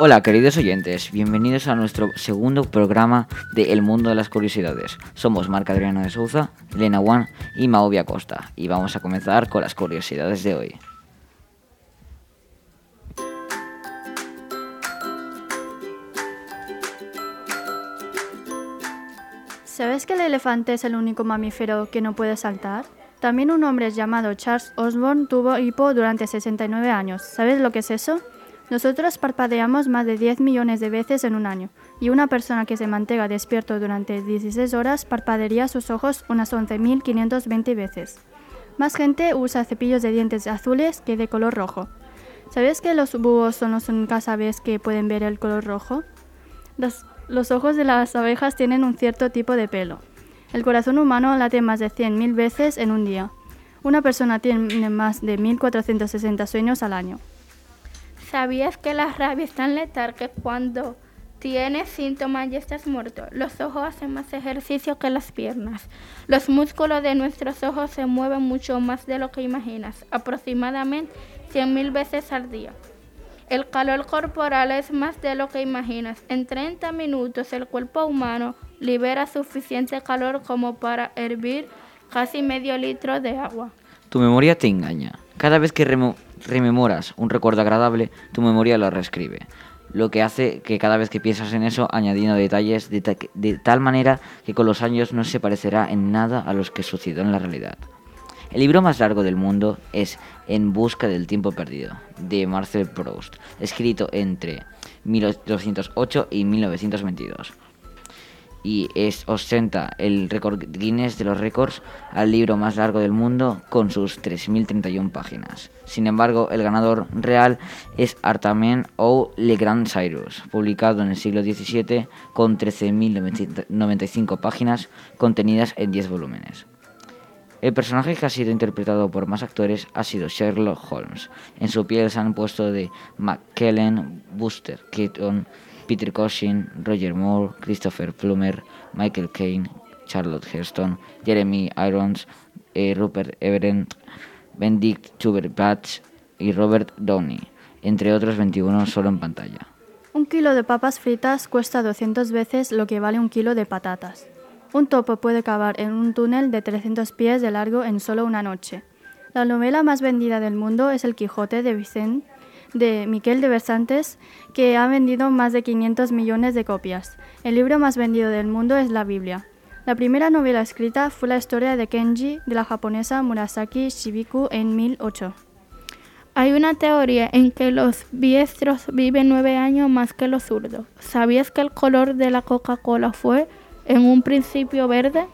Hola queridos oyentes, bienvenidos a nuestro segundo programa de El Mundo de las Curiosidades. Somos Marc Adriano de Souza, Elena Juan y Maovia Costa y vamos a comenzar con las curiosidades de hoy. ¿Sabes que el elefante es el único mamífero que no puede saltar? También un hombre llamado Charles Osborne tuvo hipo durante 69 años. ¿Sabes lo que es eso? Nosotros parpadeamos más de 10 millones de veces en un año, y una persona que se mantenga despierto durante 16 horas parpadearía sus ojos unas 11.520 veces. Más gente usa cepillos de dientes azules que de color rojo. ¿Sabes que los búhos son los únicas aves que pueden ver el color rojo? Los, los ojos de las abejas tienen un cierto tipo de pelo. El corazón humano late más de 100.000 veces en un día. Una persona tiene más de 1.460 sueños al año. ¿Sabías que la rabia es tan letal que cuando tienes síntomas y estás muerto, los ojos hacen más ejercicio que las piernas? Los músculos de nuestros ojos se mueven mucho más de lo que imaginas, aproximadamente 100.000 veces al día. El calor corporal es más de lo que imaginas. En 30 minutos el cuerpo humano libera suficiente calor como para hervir casi medio litro de agua. Tu memoria te engaña. Cada vez que rememoras un recuerdo agradable, tu memoria lo reescribe. Lo que hace que cada vez que piensas en eso, añadiendo detalles de, de tal manera que con los años no se parecerá en nada a los que sucedió en la realidad. El libro más largo del mundo es En busca del tiempo perdido, de Marcel Proust, escrito entre 1808 y 1922 y es, ostenta el récord Guinness de los récords al libro más largo del mundo con sus 3.031 páginas. Sin embargo, el ganador real es Artament o Le Grand Cyrus, publicado en el siglo XVII con 13.095 páginas contenidas en 10 volúmenes. El personaje que ha sido interpretado por más actores ha sido Sherlock Holmes. En su piel se han puesto de McKellen, Buster Keaton, Peter Cushing, Roger Moore, Christopher Plummer, Michael Caine, Charlotte Heston, Jeremy Irons, eh, Rupert Everett, Benedict Cumberbatch y Robert Downey, entre otros 21 solo en pantalla. Un kilo de papas fritas cuesta 200 veces lo que vale un kilo de patatas. Un topo puede cavar en un túnel de 300 pies de largo en solo una noche. La novela más vendida del mundo es El Quijote de Vicente de Miquel de Versantes, que ha vendido más de 500 millones de copias. El libro más vendido del mundo es la Biblia. La primera novela escrita fue la historia de Kenji de la japonesa Murasaki Shibiku en 1008. Hay una teoría en que los diestros viven nueve años más que los zurdos. ¿Sabías que el color de la Coca-Cola fue en un principio verde?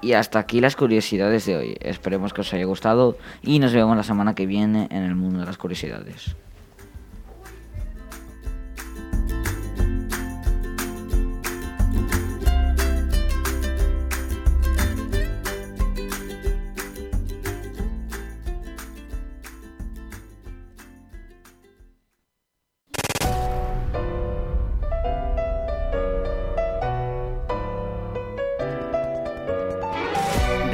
Y hasta aquí las curiosidades de hoy. Esperemos que os haya gustado y nos vemos la semana que viene en el mundo de las curiosidades.